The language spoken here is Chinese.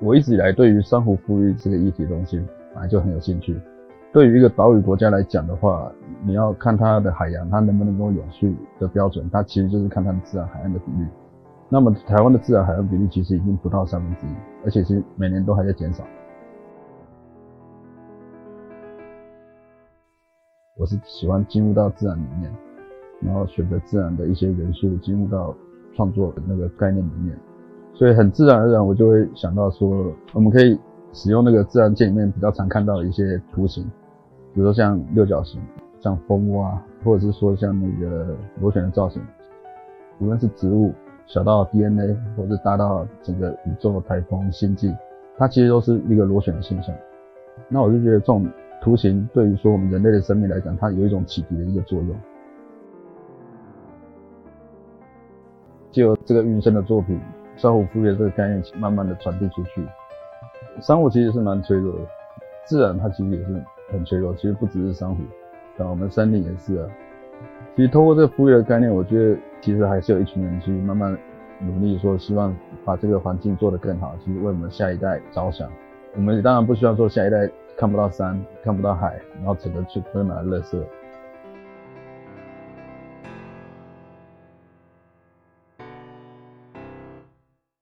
我一直以来对于珊瑚富裕这个议题东西本来就很有兴趣。对于一个岛屿国家来讲的话，你要看它的海洋，它能不能够永续的标准，它其实就是看它的自然海岸的比率。那么台湾的自然海岸比率其实已经不到三分之一，而且是每年都还在减少。我是喜欢进入到自然里面，然后选择自然的一些元素进入到创作的那个概念里面，所以很自然而然我就会想到说，我们可以使用那个自然界里面比较常看到的一些图形。比如说像六角形，像蜂窝啊，或者是说像那个螺旋的造型，无论是植物，小到 DNA，或者大到整个宇宙的、台风、星际，它其实都是一个螺旋的现象。那我就觉得这种图形对于说我们人类的生命来讲，它有一种启迪的一个作用。就这个运生的作品，珊瑚复原这个概念，慢慢的传递出去。珊瑚其实是蛮脆弱的，自然它其实也是。很脆弱，其实不只是珊瑚，啊，我们山顶也是啊。其实通过这个富裕的概念，我觉得其实还是有一群人去慢慢努力，说希望把这个环境做得更好，其实为我们下一代着想。我们当然不希望说下一代看不到山、看不到海，然后只能去堆满垃圾。